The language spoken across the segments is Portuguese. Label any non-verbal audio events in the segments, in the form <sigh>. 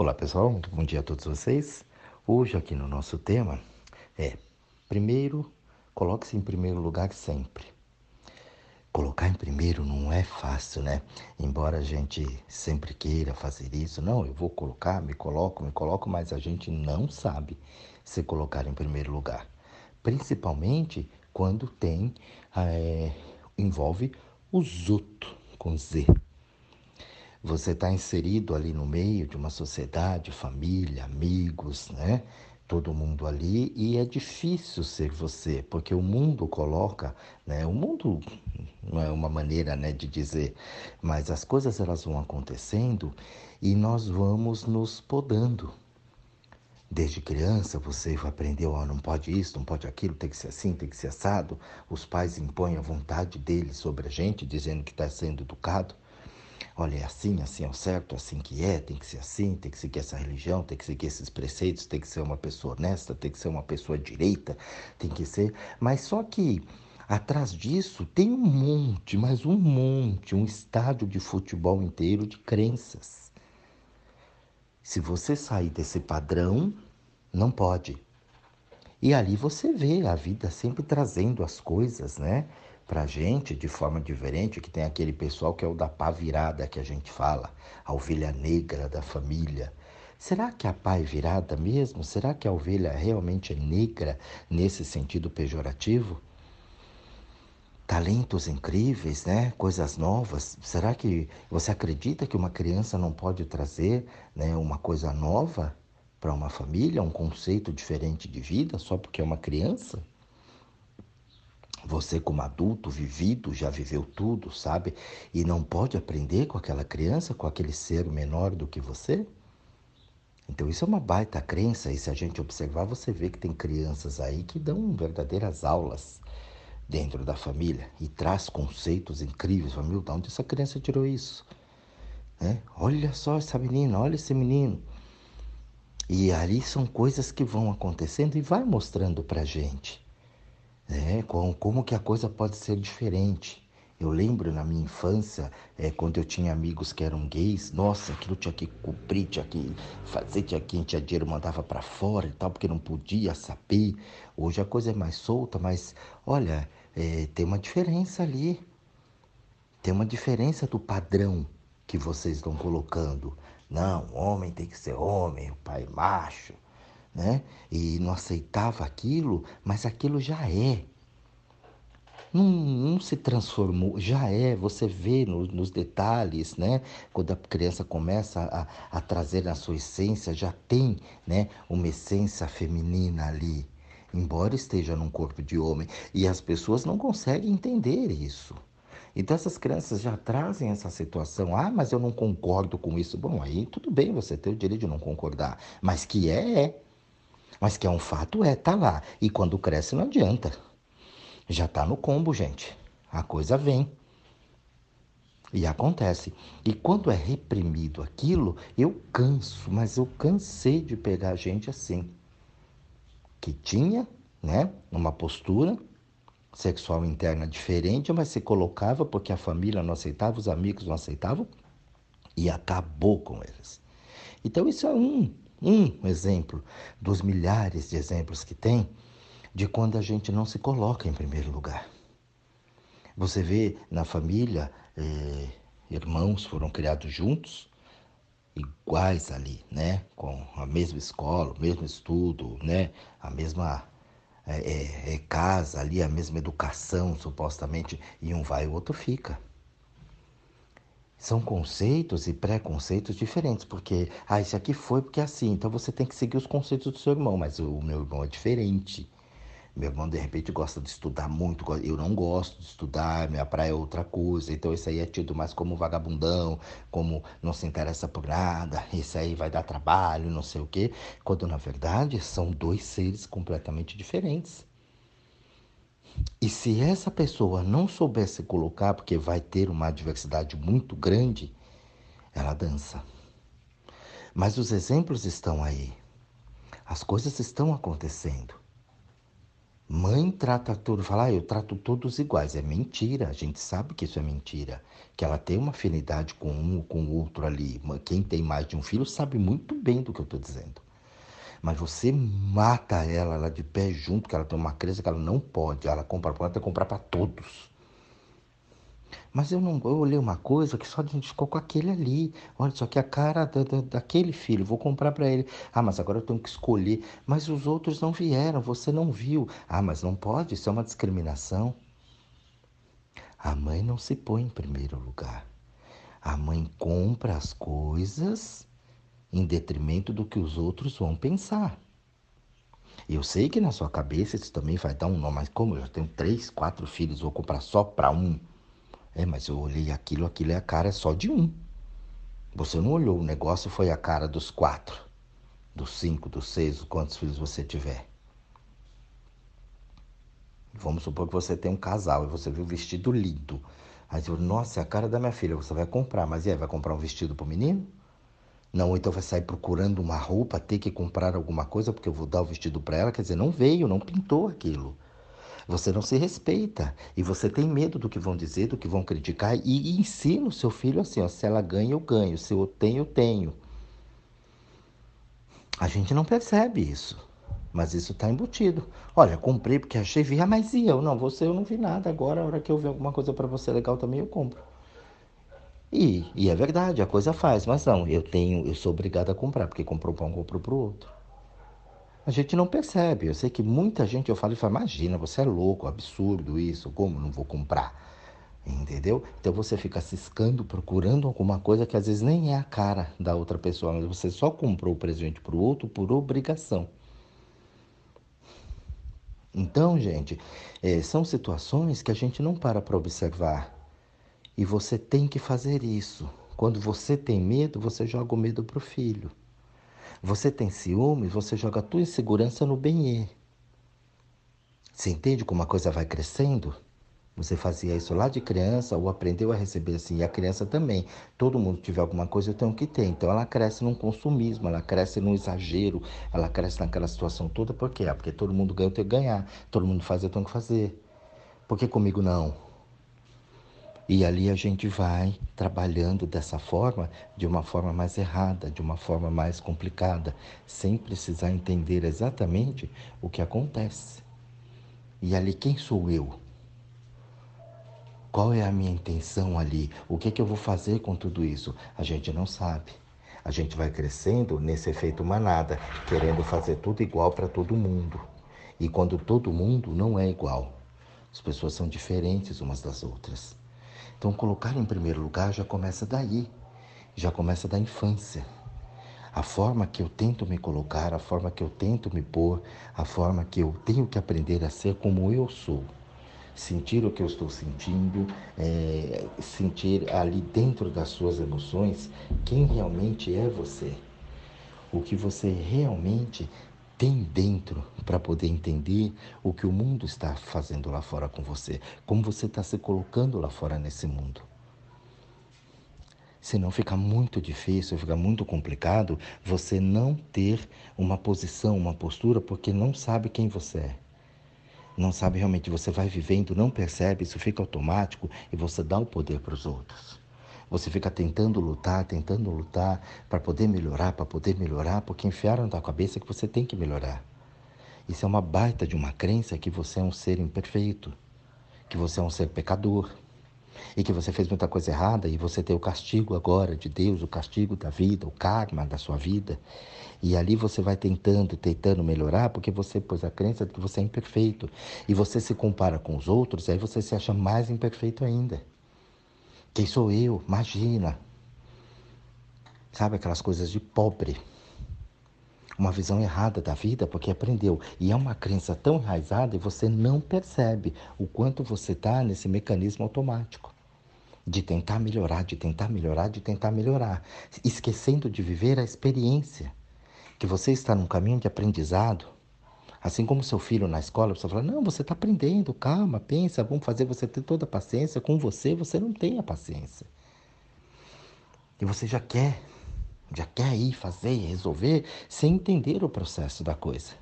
Olá pessoal, bom dia a todos vocês. Hoje aqui no nosso tema é primeiro, coloque-se em primeiro lugar sempre. Colocar em primeiro não é fácil, né? Embora a gente sempre queira fazer isso, não, eu vou colocar, me coloco, me coloco, mas a gente não sabe se colocar em primeiro lugar. Principalmente quando tem, é, envolve o zuto com Z. Você está inserido ali no meio de uma sociedade, família, amigos, né? Todo mundo ali e é difícil ser você, porque o mundo coloca, né? O mundo não é uma maneira, né, de dizer, mas as coisas elas vão acontecendo e nós vamos nos podando. Desde criança você aprendeu, oh, não pode isso, não pode aquilo, tem que ser assim, tem que ser assado. Os pais impõem a vontade deles sobre a gente, dizendo que está sendo educado. Olha, é assim, assim é o certo, assim que é, tem que ser assim, tem que seguir essa religião, tem que seguir esses preceitos, tem que ser uma pessoa honesta, tem que ser uma pessoa direita, tem que ser. Mas só que atrás disso tem um monte, mas um monte, um estádio de futebol inteiro de crenças. Se você sair desse padrão, não pode. E ali você vê a vida sempre trazendo as coisas, né? Para gente de forma diferente, que tem aquele pessoal que é o da pá virada que a gente fala, a ovelha negra da família. Será que a pá é virada mesmo? Será que a ovelha realmente é negra nesse sentido pejorativo? Talentos incríveis, né? Coisas novas. Será que você acredita que uma criança não pode trazer né, uma coisa nova para uma família, um conceito diferente de vida só porque é uma criança? Você, como adulto, vivido, já viveu tudo, sabe? E não pode aprender com aquela criança, com aquele ser menor do que você? Então, isso é uma baita crença. E se a gente observar, você vê que tem crianças aí que dão verdadeiras aulas dentro da família e traz conceitos incríveis. Meu, de onde essa criança tirou isso? Né? Olha só essa menina, olha esse menino. E ali são coisas que vão acontecendo e vai mostrando pra gente né? como, como que a coisa pode ser diferente. Eu lembro na minha infância, é, quando eu tinha amigos que eram gays, nossa, aquilo tinha que cumprir, tinha que fazer, tinha que tinha dinheiro, mandava para fora e tal, porque não podia saber. Hoje a coisa é mais solta, mas olha, é, tem uma diferença ali. Tem uma diferença do padrão que vocês estão colocando. Não, homem tem que ser homem, o pai macho né? E não aceitava aquilo, mas aquilo já é. Não, não se transformou, já é, você vê no, nos detalhes, né? Quando a criança começa a, a trazer na sua essência, já tem né, uma essência feminina ali, embora esteja num corpo de homem. E as pessoas não conseguem entender isso. Então essas crianças já trazem essa situação. Ah, mas eu não concordo com isso. Bom, aí tudo bem, você tem o direito de não concordar. Mas que é, é. Mas que é um fato, é, tá lá. E quando cresce não adianta. Já tá no combo, gente. A coisa vem. E acontece. E quando é reprimido aquilo, eu canso, mas eu cansei de pegar gente assim. Que tinha, né, uma postura sexual interna diferente, mas se colocava porque a família não aceitava, os amigos não aceitavam e acabou com eles. Então isso é um um exemplo dos milhares de exemplos que tem de quando a gente não se coloca em primeiro lugar. Você vê na família, eh, irmãos foram criados juntos, iguais ali, né? Com a mesma escola, o mesmo estudo, né? A mesma é, é, casa ali, a mesma educação, supostamente, e um vai e o outro fica. São conceitos e preconceitos diferentes, porque, ah, esse aqui foi porque é assim, então você tem que seguir os conceitos do seu irmão, mas o meu irmão é diferente. Meu irmão, de repente, gosta de estudar muito, eu não gosto de estudar, minha praia é outra coisa, então esse aí é tido mais como vagabundão, como não se interessa por nada, <laughs> esse aí vai dar trabalho, não sei o quê, quando na verdade são dois seres completamente diferentes. E se essa pessoa não souber se colocar, porque vai ter uma adversidade muito grande, ela dança. Mas os exemplos estão aí. As coisas estão acontecendo. Mãe trata tudo, fala, ah, eu trato todos iguais. É mentira, a gente sabe que isso é mentira. Que ela tem uma afinidade com um ou com o outro ali. Quem tem mais de um filho sabe muito bem do que eu estou dizendo. Mas você mata ela, ela de pé junto, que ela tem uma crença que ela não pode. Ela compra para ela comprar para todos. Mas eu não, eu olhei uma coisa que só a gente ficou com aquele ali. Olha, só que a cara da, da, daquele filho, vou comprar para ele. Ah, mas agora eu tenho que escolher. Mas os outros não vieram, você não viu. Ah, mas não pode, isso é uma discriminação. A mãe não se põe em primeiro lugar. A mãe compra as coisas em detrimento do que os outros vão pensar. Eu sei que na sua cabeça isso também vai dar um nome, mas como eu tenho três, quatro filhos, vou comprar só para um. É, mas eu olhei aquilo, aquilo é a cara só de um. Você não olhou, o negócio foi a cara dos quatro, dos cinco, dos seis, quantos filhos você tiver. Vamos supor que você tem um casal e você viu um vestido lindo. Aí você nossa, é a cara da minha filha, você vai comprar. Mas e aí, vai comprar um vestido para o menino? Não, então vai sair procurando uma roupa, ter que comprar alguma coisa porque eu vou dar o vestido para ela. Quer dizer, não veio, não pintou aquilo. Você não se respeita e você tem medo do que vão dizer, do que vão criticar e, ensina o seu filho assim: ó, se ela ganha, eu ganho, se eu tenho, eu tenho. A gente não percebe isso, mas isso está embutido. Olha, comprei porque achei, vi, ah, mas e eu? Não, você eu não vi nada. Agora, a hora que eu ver alguma coisa para você legal também, eu compro. E, e é verdade, a coisa faz, mas não, eu tenho, eu sou obrigado a comprar, porque comprou para um, comprou para o outro. A gente não percebe. Eu sei que muita gente, eu falo e falo, imagina, você é louco, absurdo isso, como não vou comprar? Entendeu? Então você fica ciscando, procurando alguma coisa que às vezes nem é a cara da outra pessoa, mas você só comprou o presente para o outro por obrigação. Então, gente, é, são situações que a gente não para para observar. E você tem que fazer isso. Quando você tem medo, você joga o medo para o filho. Você tem ciúmes, você joga a tua insegurança no bem Você entende como a coisa vai crescendo? Você fazia isso lá de criança ou aprendeu a receber assim, e a criança também. Todo mundo tiver alguma coisa, eu tenho que ter. Então ela cresce num consumismo, ela cresce num exagero, ela cresce naquela situação toda. Por quê? Ah, porque todo mundo ganha, eu tenho que ganhar. Todo mundo faz, eu tenho que fazer. Por que comigo não? E ali a gente vai trabalhando dessa forma, de uma forma mais errada, de uma forma mais complicada, sem precisar entender exatamente o que acontece. E ali, quem sou eu? Qual é a minha intenção ali? O que, é que eu vou fazer com tudo isso? A gente não sabe. A gente vai crescendo nesse efeito manada, querendo fazer tudo igual para todo mundo. E quando todo mundo não é igual, as pessoas são diferentes umas das outras. Então, colocar em primeiro lugar já começa daí, já começa da infância. A forma que eu tento me colocar, a forma que eu tento me pôr, a forma que eu tenho que aprender a ser como eu sou. Sentir o que eu estou sentindo, é, sentir ali dentro das suas emoções quem realmente é você. O que você realmente tem dentro para poder entender o que o mundo está fazendo lá fora com você, como você está se colocando lá fora nesse mundo. Senão fica muito difícil, fica muito complicado você não ter uma posição, uma postura, porque não sabe quem você é. Não sabe realmente, você vai vivendo, não percebe, isso fica automático e você dá o poder para os outros. Você fica tentando lutar, tentando lutar para poder melhorar, para poder melhorar, porque enfiaram na cabeça que você tem que melhorar. Isso é uma baita de uma crença que você é um ser imperfeito, que você é um ser pecador e que você fez muita coisa errada e você tem o castigo agora de Deus, o castigo da vida, o karma da sua vida. E ali você vai tentando, tentando melhorar, porque você pôs a crença de que você é imperfeito. E você se compara com os outros, aí você se acha mais imperfeito ainda. Quem sou eu? Imagina. Sabe aquelas coisas de pobre. Uma visão errada da vida porque aprendeu. E é uma crença tão enraizada e você não percebe o quanto você está nesse mecanismo automático. De tentar melhorar, de tentar melhorar, de tentar melhorar. Esquecendo de viver a experiência. Que você está num caminho de aprendizado Assim como seu filho na escola, você fala: Não, você está aprendendo, calma, pensa, vamos fazer você ter toda a paciência. Com você, você não tem a paciência. E você já quer, já quer ir fazer resolver sem entender o processo da coisa.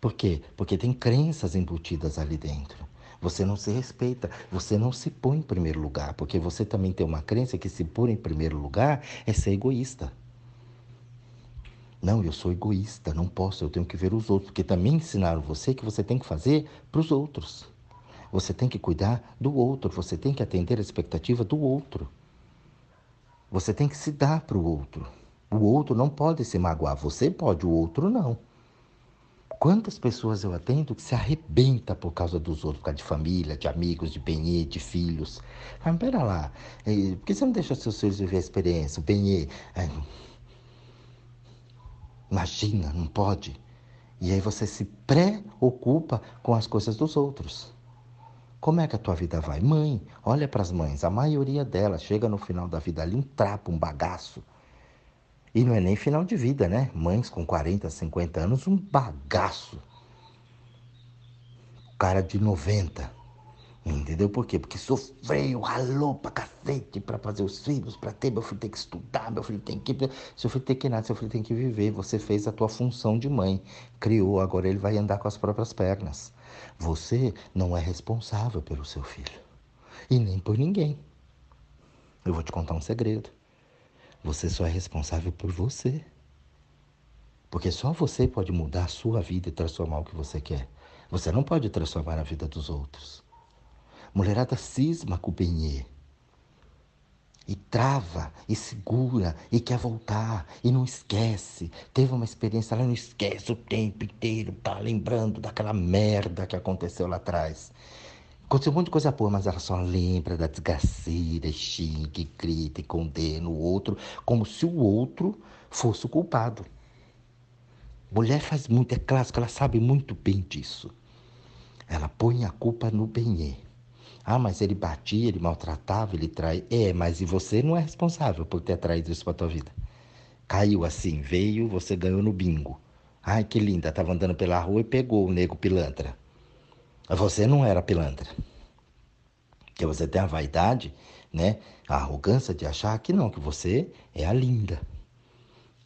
Por quê? Porque tem crenças embutidas ali dentro. Você não se respeita, você não se põe em primeiro lugar, porque você também tem uma crença que se pôr em primeiro lugar é ser egoísta. Não, eu sou egoísta, não posso, eu tenho que ver os outros, porque também ensinaram você que você tem que fazer para os outros. Você tem que cuidar do outro, você tem que atender a expectativa do outro. Você tem que se dar para o outro. O outro não pode se magoar, você pode, o outro não. Quantas pessoas eu atendo que se arrebenta por causa dos outros, por causa de família, de amigos, de benê, de filhos. Mas pera lá, eh, por que você não deixa seus filhos viver a experiência, o benê? Imagina, não pode. E aí você se preocupa com as coisas dos outros. Como é que a tua vida vai? Mãe, olha para as mães, a maioria delas chega no final da vida ali um trapo, um bagaço. E não é nem final de vida, né? Mães com 40, 50 anos, um bagaço. Cara de 90. Entendeu por quê? Porque sofreu, ralou pra cacete pra fazer os filhos, pra ter. Meu filho tem que estudar, meu filho tem que. Seu filho tem que nada, seu filho tem que viver. Você fez a tua função de mãe, criou, agora ele vai andar com as próprias pernas. Você não é responsável pelo seu filho. E nem por ninguém. Eu vou te contar um segredo. Você só é responsável por você. Porque só você pode mudar a sua vida e transformar o que você quer. Você não pode transformar a vida dos outros. Mulherada cisma com o benê. E trava, e segura, e quer voltar, e não esquece. Teve uma experiência, ela não esquece o tempo inteiro, tá lembrando daquela merda que aconteceu lá atrás. Aconteceu um monte de coisa boa, mas ela só lembra da desgraceira, xinga, grita e condena o outro, como se o outro fosse o culpado. Mulher faz muito, é clássico, ela sabe muito bem disso. Ela põe a culpa no benê. Ah, mas ele batia, ele maltratava, ele trai. É, mas e você não é responsável por ter traído isso para tua vida. Caiu assim, veio, você ganhou no bingo. Ai, que linda, estava andando pela rua e pegou o nego pilantra. Você não era pilantra. Porque você tem a vaidade, né? A arrogância de achar que não, que você é a linda.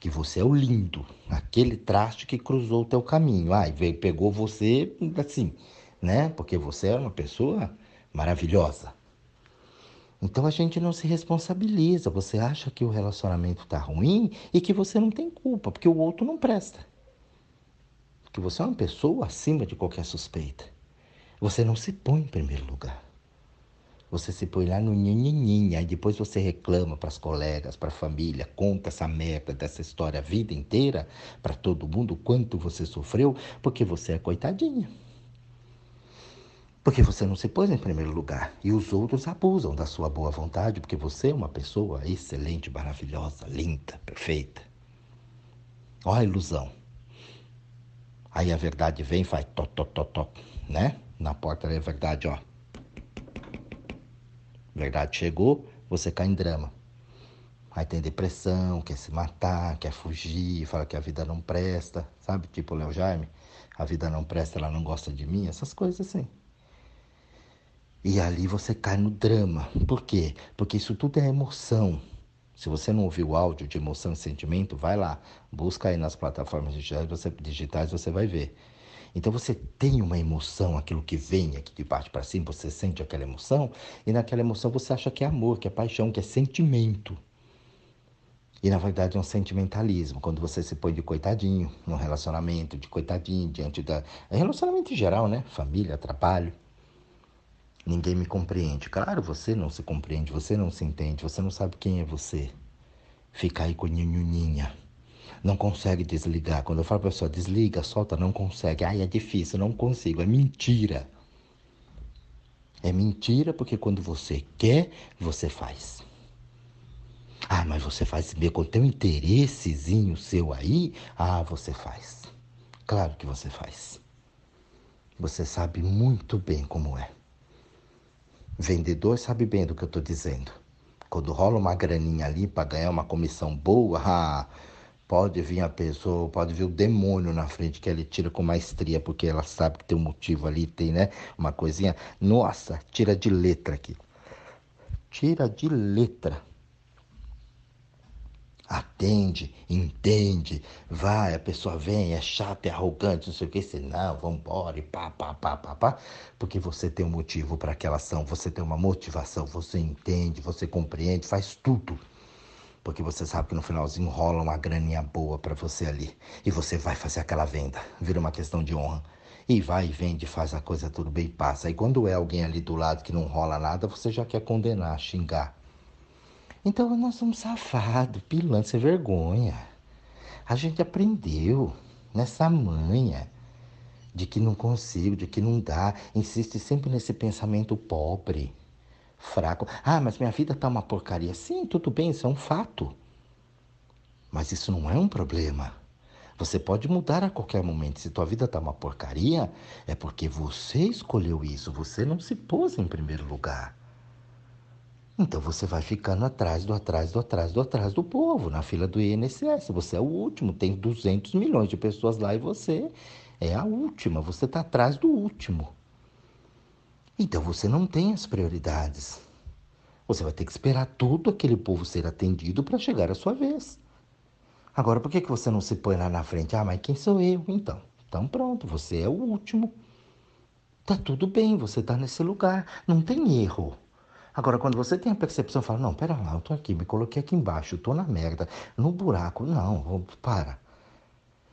Que você é o lindo. Aquele traste que cruzou o teu caminho. Ai, veio, pegou você assim, né? Porque você é uma pessoa maravilhosa. Então a gente não se responsabiliza. Você acha que o relacionamento está ruim e que você não tem culpa, porque o outro não presta. Que você é uma pessoa acima de qualquer suspeita. Você não se põe em primeiro lugar. Você se põe lá no nhenhenhen, aí depois você reclama para as colegas, para a família, conta essa merda dessa história a vida inteira para todo mundo quanto você sofreu, porque você é coitadinha. Porque você não se pôs em primeiro lugar e os outros abusam da sua boa vontade, porque você é uma pessoa excelente, maravilhosa, linda, perfeita. Olha a ilusão. Aí a verdade vem e faz top, top, top, né? Na porta da verdade, ó. Verdade chegou, você cai em drama. Aí tem depressão, quer se matar, quer fugir, fala que a vida não presta, sabe? Tipo o Léo Jaime, a vida não presta, ela não gosta de mim, essas coisas assim. E ali você cai no drama. Por quê? Porque isso tudo é emoção. Se você não ouviu o áudio de emoção e sentimento, vai lá, busca aí nas plataformas digitais, você, digitais, você vai ver. Então você tem uma emoção, aquilo que vem aqui de baixo para cima, você sente aquela emoção, e naquela emoção você acha que é amor, que é paixão, que é sentimento. E na verdade é um sentimentalismo, quando você se põe de coitadinho num relacionamento, de coitadinho diante da. É relacionamento em geral, né? Família, trabalho. Ninguém me compreende. Claro, você não se compreende, você não se entende, você não sabe quem é você. Fica aí com nhinhuninha. Não consegue desligar. Quando eu falo para a pessoa, desliga, solta, não consegue. Ai, é difícil, não consigo. É mentira. É mentira porque quando você quer, você faz. Ah, mas você faz ver com tem um interessezinho seu aí? Ah, você faz. Claro que você faz. Você sabe muito bem como é. Vendedor sabe bem do que eu estou dizendo. Quando rola uma graninha ali para ganhar uma comissão boa, <laughs> ah, pode vir a pessoa, pode vir o demônio na frente que ele tira com maestria, porque ela sabe que tem um motivo ali, tem, né? Uma coisinha. Nossa, tira de letra aqui. Tira de letra. Atende, entende, vai, a pessoa vem, é chata, é arrogante, não sei o que, você não, vamos embora e pá, pá, pá, pá, pá, porque você tem um motivo para aquela ação, você tem uma motivação, você entende, você compreende, faz tudo. Porque você sabe que no finalzinho rola uma graninha boa para você ali. E você vai fazer aquela venda. Vira uma questão de honra. E vai e vende, faz a coisa tudo bem e passa. E quando é alguém ali do lado que não rola nada, você já quer condenar, xingar. Então nós somos safados, pilantra, sem vergonha. A gente aprendeu nessa manha de que não consigo, de que não dá. Insiste sempre nesse pensamento pobre, fraco. Ah, mas minha vida tá uma porcaria. Sim, tudo bem, isso é um fato. Mas isso não é um problema. Você pode mudar a qualquer momento. Se tua vida tá uma porcaria, é porque você escolheu isso, você não se pôs em primeiro lugar. Então você vai ficando atrás do atrás do atrás do atrás do povo, na fila do INSS. Você é o último, tem 200 milhões de pessoas lá e você é a última, você está atrás do último. Então você não tem as prioridades. Você vai ter que esperar todo aquele povo ser atendido para chegar a sua vez. Agora, por que, que você não se põe lá na frente? Ah, mas quem sou eu? Então, então pronto, você é o último. Tá tudo bem, você está nesse lugar, não tem erro. Agora, quando você tem a percepção, fala, não, pera lá, eu tô aqui, me coloquei aqui embaixo, eu tô na merda, no buraco, não, para.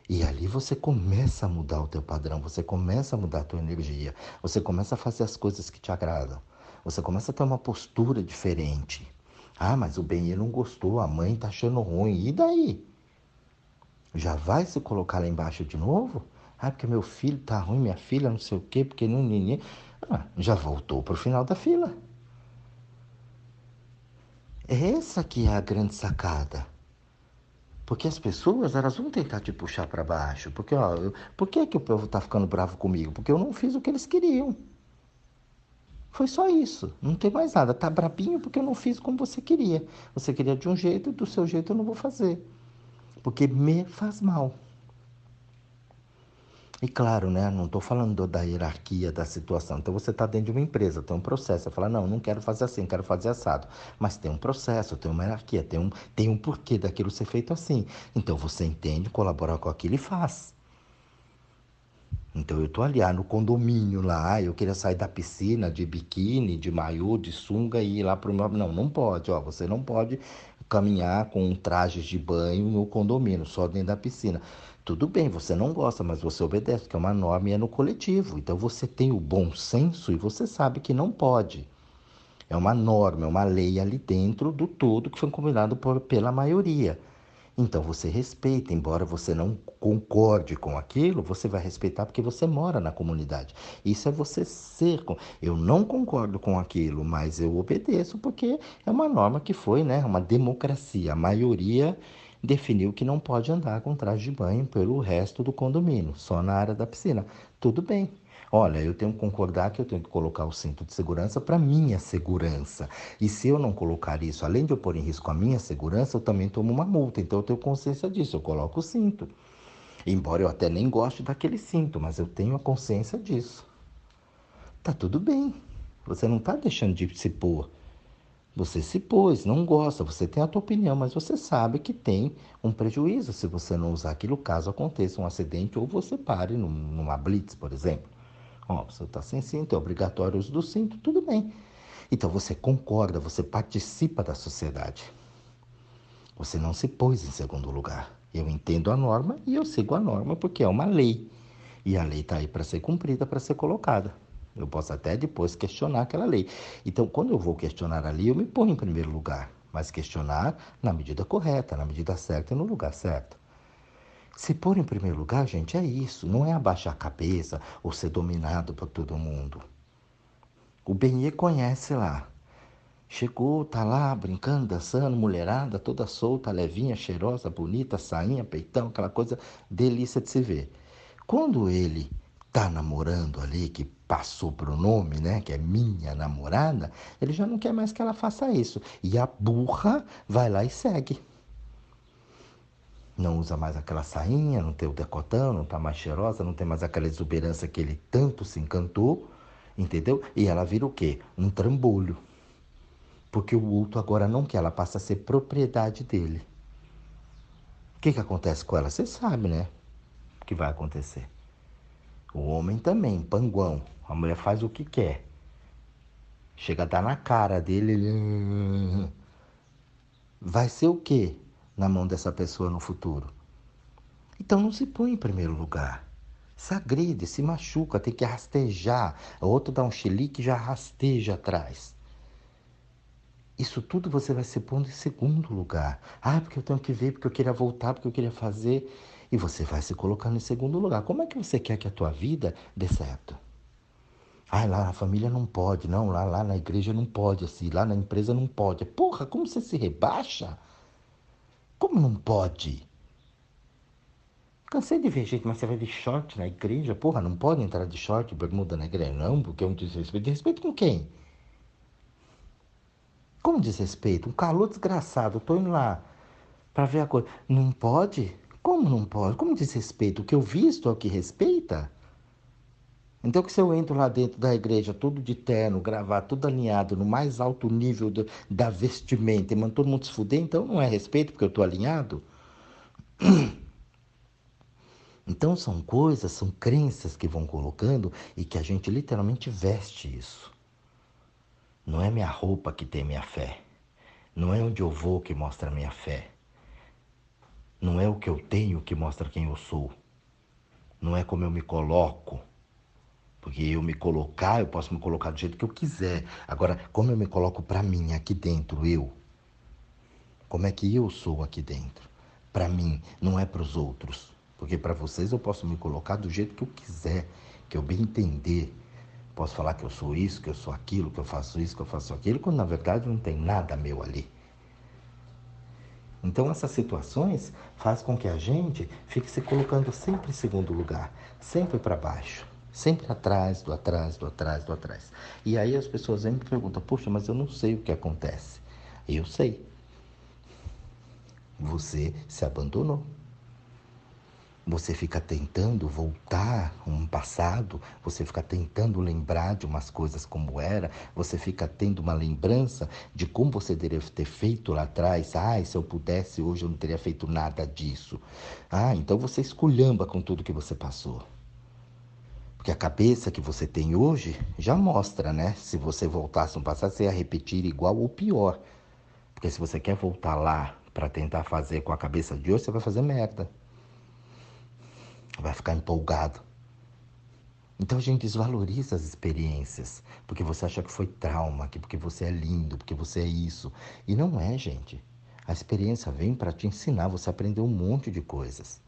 E ali você começa a mudar o teu padrão, você começa a mudar a tua energia, você começa a fazer as coisas que te agradam, você começa a ter uma postura diferente. Ah, mas o Benê não gostou, a mãe tá achando ruim, e daí? Já vai se colocar lá embaixo de novo? Ah, porque meu filho tá ruim, minha filha não sei o quê, porque não... Ah, já voltou pro final da fila. Essa que é a grande sacada. Porque as pessoas, elas vão tentar te puxar para baixo. Porque, ó, eu, por que, que o povo tá ficando bravo comigo? Porque eu não fiz o que eles queriam. Foi só isso. Não tem mais nada. Tá brabinho porque eu não fiz como você queria. Você queria de um jeito, do seu jeito eu não vou fazer. Porque me faz mal. E claro, né, não estou falando da hierarquia da situação. Então você está dentro de uma empresa, tem um processo. Você fala, não, não quero fazer assim, quero fazer assado. Mas tem um processo, tem uma hierarquia, tem um, tem um porquê daquilo ser feito assim. Então você entende, colabora com aquilo e faz. Então eu estou ali ah, no condomínio lá, eu queria sair da piscina de biquíni, de maiô, de sunga e ir lá para o meu. Não, não pode, ó, você não pode caminhar com trajes de banho no condomínio, só dentro da piscina. Tudo bem, você não gosta, mas você obedece, que é uma norma e é no coletivo. Então você tem o bom senso e você sabe que não pode. É uma norma, é uma lei ali dentro do todo que foi combinado por, pela maioria. Então você respeita, embora você não concorde com aquilo, você vai respeitar porque você mora na comunidade. Isso é você ser. Eu não concordo com aquilo, mas eu obedeço porque é uma norma que foi, né, uma democracia. A maioria definiu que não pode andar com traje de banho pelo resto do condomínio, só na área da piscina. Tudo bem. Olha, eu tenho que concordar que eu tenho que colocar o cinto de segurança para minha segurança. E se eu não colocar isso, além de eu pôr em risco a minha segurança, eu também tomo uma multa. Então eu tenho consciência disso, eu coloco o cinto. Embora eu até nem goste daquele cinto, mas eu tenho a consciência disso. Tá tudo bem. Você não está deixando de se pôr. Você se pôs, não gosta, você tem a tua opinião, mas você sabe que tem um prejuízo se você não usar aquilo caso aconteça um acidente ou você pare numa blitz, por exemplo. Ó, você está sem cinto, é obrigatório o uso do cinto, tudo bem. Então você concorda, você participa da sociedade. Você não se pôs em segundo lugar. Eu entendo a norma e eu sigo a norma porque é uma lei. E a lei está aí para ser cumprida, para ser colocada. Eu posso até depois questionar aquela lei. Então, quando eu vou questionar ali, eu me ponho em primeiro lugar, mas questionar na medida correta, na medida certa e no lugar certo. Se pôr em primeiro lugar, gente, é isso. Não é abaixar a cabeça ou ser dominado por todo mundo. O Benê conhece lá. Chegou, tá lá brincando, dançando, mulherada, toda solta, levinha, cheirosa, bonita, sainha, peitão, aquela coisa delícia de se ver. Quando ele tá namorando ali, que passou pro nome, né, que é minha namorada, ele já não quer mais que ela faça isso. E a burra vai lá e segue. Não usa mais aquela sainha, não tem o decotão, não tá mais cheirosa, não tem mais aquela exuberância que ele tanto se encantou, entendeu? E ela vira o quê? Um trambolho. Porque o outro agora não quer, ela passa a ser propriedade dele. que, que acontece com ela? Você sabe, né? O que vai acontecer. O homem também, panguão. A mulher faz o que quer. Chega a dar na cara dele. Ele... Vai ser o quê na mão dessa pessoa no futuro? Então não se põe em primeiro lugar. Se agride, se machuca, tem que rastejar. O outro dá um xilique e já rasteja atrás. Isso tudo você vai se pondo em segundo lugar. Ah, porque eu tenho que ver, porque eu queria voltar, porque eu queria fazer. E você vai se colocando em segundo lugar. Como é que você quer que a tua vida dê certo? Ah, lá na família não pode, não, lá, lá na igreja não pode, assim, lá na empresa não pode. Porra, como você se rebaixa? Como não pode? Cansei de ver gente, mas você vai de short na igreja? Porra, não pode entrar de short bermuda na igreja? Não, porque é um desrespeito. De respeito com quem? Como desrespeito? Um calor desgraçado. Eu tô indo lá para ver a coisa. Não pode? Como não pode? Como desrespeito? O que eu visto é o que respeita? Então, que se eu entro lá dentro da igreja, tudo de terno, gravar, tudo alinhado, no mais alto nível do, da vestimenta, e mando todo mundo se fuder, então não é respeito porque eu estou alinhado? <clears throat> Então, são coisas, são crenças que vão colocando e que a gente literalmente veste isso. Não é minha roupa que tem minha fé. Não é onde eu vou que mostra minha fé. Não é o que eu tenho que mostra quem eu sou. Não é como eu me coloco. Porque eu me colocar, eu posso me colocar do jeito que eu quiser. Agora, como eu me coloco para mim aqui dentro, eu? Como é que eu sou aqui dentro? Para mim, não é para os outros. Porque para vocês eu posso me colocar do jeito que eu quiser, que eu bem entender. Posso falar que eu sou isso, que eu sou aquilo, que eu faço isso, que eu faço aquilo, quando na verdade não tem nada meu ali. Então essas situações faz com que a gente fique se colocando sempre em segundo lugar, sempre para baixo, sempre atrás, do atrás, do atrás, do atrás. E aí as pessoas me perguntam: "Poxa, mas eu não sei o que acontece". Eu sei. Você se abandonou. Você fica tentando voltar um passado, você fica tentando lembrar de umas coisas como era, você fica tendo uma lembrança de como você deveria ter feito lá atrás. Ah, se eu pudesse hoje eu não teria feito nada disso. Ah, então você esculhamba com tudo que você passou. Porque a cabeça que você tem hoje já mostra, né? Se você voltasse no passado, você ia repetir igual ou pior. Porque se você quer voltar lá para tentar fazer com a cabeça de hoje, você vai fazer merda vai ficar empolgado. Então a gente desvaloriza as experiências, porque você acha que foi trauma, que porque você é lindo, porque você é isso. E não é, gente. A experiência vem para te ensinar, você aprender um monte de coisas.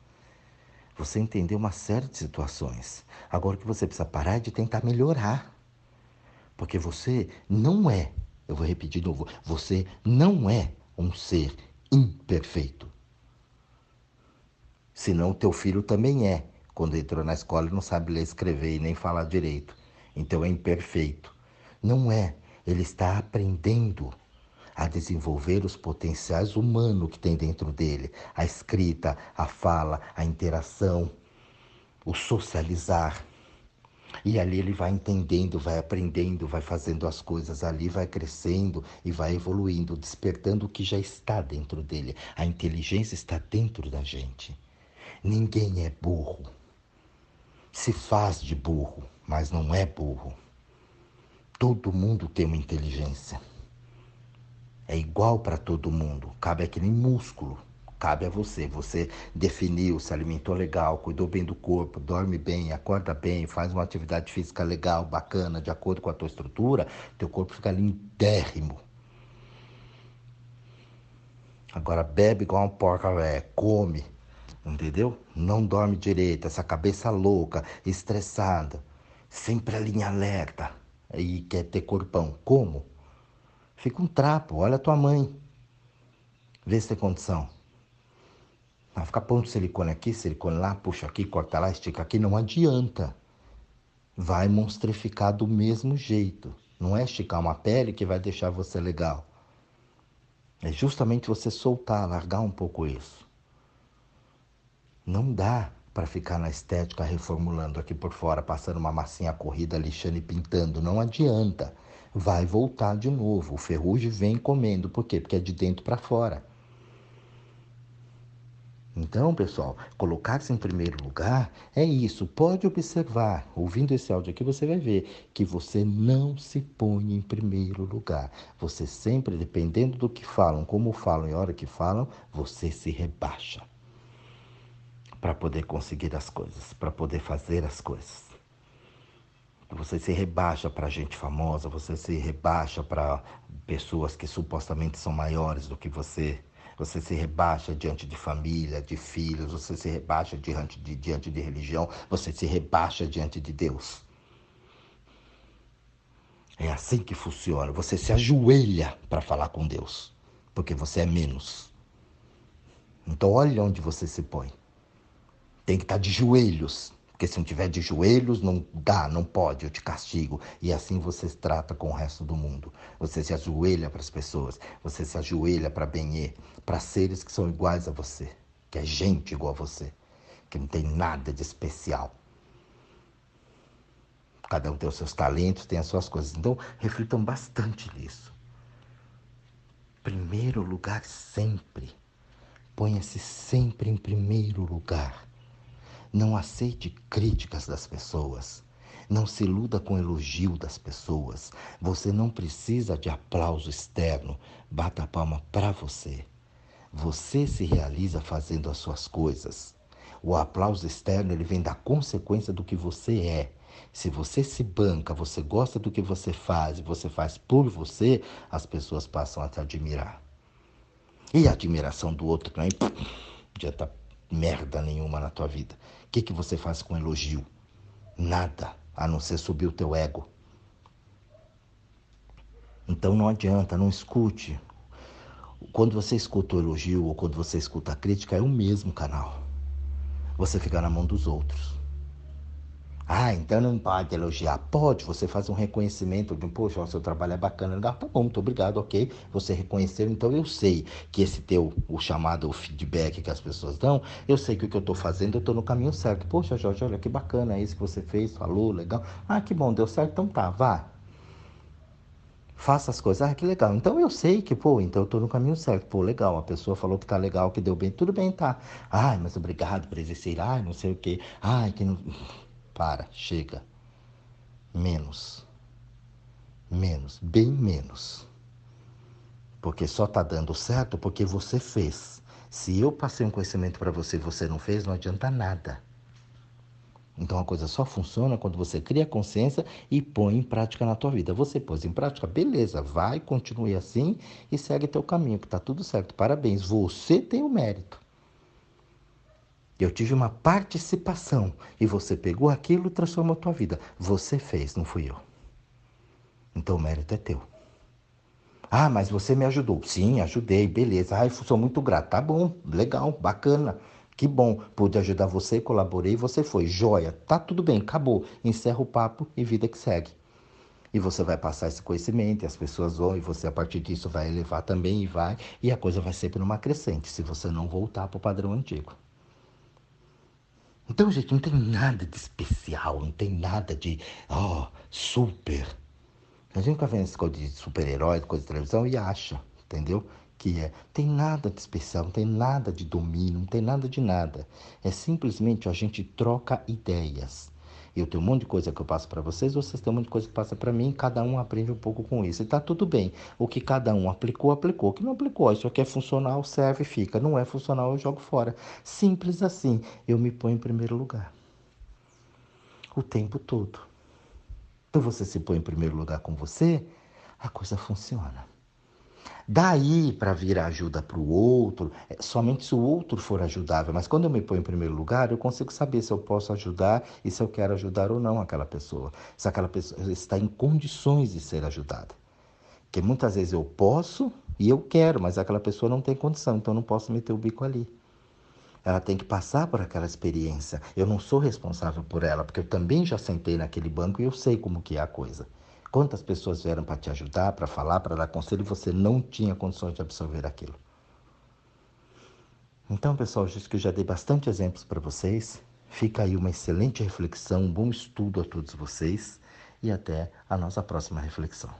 Você entender uma série de situações. Agora que você precisa parar de tentar melhorar. Porque você não é, eu vou repetir de novo, você não é um ser imperfeito. Senão teu filho também é. Quando entrou na escola não sabe ler, escrever e nem falar direito. Então é imperfeito. Não é. Ele está aprendendo a desenvolver os potenciais humanos que tem dentro dele, a escrita, a fala, a interação, o socializar. E ali ele vai entendendo, vai aprendendo, vai fazendo as coisas ali, vai crescendo e vai evoluindo, despertando o que já está dentro dele. A inteligência está dentro da gente. Ninguém é burro. Se faz de burro, mas não é burro. Todo mundo tem uma inteligência. É igual para todo mundo. Cabe a que nem músculo. Cabe a você. Você definiu, se alimentou legal, cuidou bem do corpo, dorme bem, acorda bem, faz uma atividade física legal, bacana, de acordo com a tua estrutura, teu corpo fica lindérrimo. Agora bebe igual um porca é, come entendeu? Não dorme direito, essa cabeça louca, estressada, sempre a linha alerta e quer ter corpão. Como? Fica um trapo, olha a tua mãe. Vê se tem condição. Vai ficar pondo silicone aqui, silicone lá, puxa aqui, corta lá, estica aqui, não adianta. Vai monstrificar do mesmo jeito. Não é esticar uma pele que vai deixar você legal. É justamente você soltar, largar um pouco isso. Não dá para ficar na estética reformulando aqui por fora, passando uma massinha corrida, lixando e pintando. Não adianta. Vai voltar de novo. O ferrugem vem comendo. Por quê? Porque é de dentro para fora. Então, pessoal, colocar-se em primeiro lugar é isso. Pode observar, ouvindo esse áudio aqui, você vai ver que você não se põe em primeiro lugar. Você sempre, dependendo do que falam, como falam e a hora que falam, você se rebaixa para poder conseguir as coisas, para poder fazer as coisas. Você se rebaixa para gente famosa, você se rebaixa para pessoas que supostamente são maiores do que você você se rebaixa diante de família, de filhos, você se rebaixa diante de, diante de religião, você se rebaixa diante de Deus. É assim que funciona. Você se ajoelha para falar com Deus, porque você é menos. Então, olha onde você se põe. Tem que estar de joelhos porque se não tiver de joelhos, não dá, não pode, eu te castigo. E assim você se trata com o resto do mundo. Você se ajoelha para as pessoas, você se ajoelha para Benê, para seres que são iguais a você, que é gente igual a você, que não tem nada de especial. Cada um tem os seus talentos, tem as suas coisas. Então, reflitam bastante nisso. Primeiro lugar sempre. Ponha-se sempre em primeiro lugar. Não aceite críticas das pessoas. Não se iluda com elogio das pessoas. Você não precisa de aplauso externo. Bata a palma para você. Você se realiza fazendo as suas coisas. O aplauso externo ele vem da consequência do que você é. Se você se banca, você gosta do que você faz, você faz por você, as pessoas passam a te admirar. E a admiração do outro também, está merda nenhuma na tua vida. O que, que você faz com elogio? Nada, a não ser subir o teu ego. Então não adianta, não escute. Quando você escuta o elogio ou quando você escuta a crítica, é o mesmo canal. Você fica na mão dos outros. Ah, então não pode elogiar. Pode, você faz um reconhecimento de, poxa, o seu trabalho é bacana, legal, tá bom, muito obrigado, ok. Você reconheceu, então eu sei que esse teu, o chamado feedback que as pessoas dão, eu sei que o que eu estou fazendo, eu estou no caminho certo. Poxa, Jorge, olha que bacana isso que você fez, falou, legal. Ah, que bom, deu certo, então tá, vá. Faça as coisas, ah, que legal. Então eu sei que, pô, então eu estou no caminho certo. Pô, legal, a pessoa falou que tá legal, que deu bem, tudo bem, tá. Ai, mas obrigado por existir, ai, não sei o quê. Ai, que não para, chega. Menos. Menos, bem menos. Porque só está dando certo porque você fez. Se eu passei um conhecimento para você e você não fez, não adianta nada. Então a coisa só funciona quando você cria consciência e põe em prática na tua vida. Você pôs em prática, beleza, vai, continue assim e segue teu caminho, que tá tudo certo. Parabéns, você tem o mérito. Eu tive uma participação e você pegou aquilo e transformou a tua vida. Você fez, não fui eu. Então o mérito é teu. Ah, mas você me ajudou. Sim, ajudei, beleza. Ai, sou muito grato. Tá bom, legal, bacana. Que bom, pude ajudar você, colaborei você foi. Joia, tá tudo bem, acabou. Encerra o papo e vida que segue. E você vai passar esse conhecimento, e as pessoas vão, e você a partir disso vai elevar também e vai, e a coisa vai sempre numa crescente, se você não voltar para o padrão antigo. Então, gente, não tem nada de especial, não tem nada de, ó, oh, super. A gente fica vendo esse coisa de super-herói, coisa de televisão e acha, entendeu? Que é. Tem nada de especial, não tem nada de domínio, não tem nada de nada. É simplesmente a gente troca ideias. Eu tenho um monte de coisa que eu passo para vocês, vocês têm um monte de coisa que passa para mim, cada um aprende um pouco com isso. E tá tudo bem. O que cada um aplicou, aplicou. O que não aplicou, isso aqui é funcional, serve, fica. Não é funcional, eu jogo fora. Simples assim. Eu me ponho em primeiro lugar. O tempo todo. Então você se põe em primeiro lugar com você, a coisa funciona. Daí para vir a ajuda para o outro, é, somente se o outro for ajudável. Mas quando eu me ponho em primeiro lugar, eu consigo saber se eu posso ajudar e se eu quero ajudar ou não aquela pessoa. Se aquela pessoa está em condições de ser ajudada. Porque muitas vezes eu posso e eu quero, mas aquela pessoa não tem condição, então eu não posso meter o bico ali. Ela tem que passar por aquela experiência. Eu não sou responsável por ela, porque eu também já sentei naquele banco e eu sei como que é a coisa. Quantas pessoas vieram para te ajudar, para falar, para dar conselho e você não tinha condições de absorver aquilo? Então, pessoal, acho que eu já dei bastante exemplos para vocês. Fica aí uma excelente reflexão, um bom estudo a todos vocês e até a nossa próxima reflexão.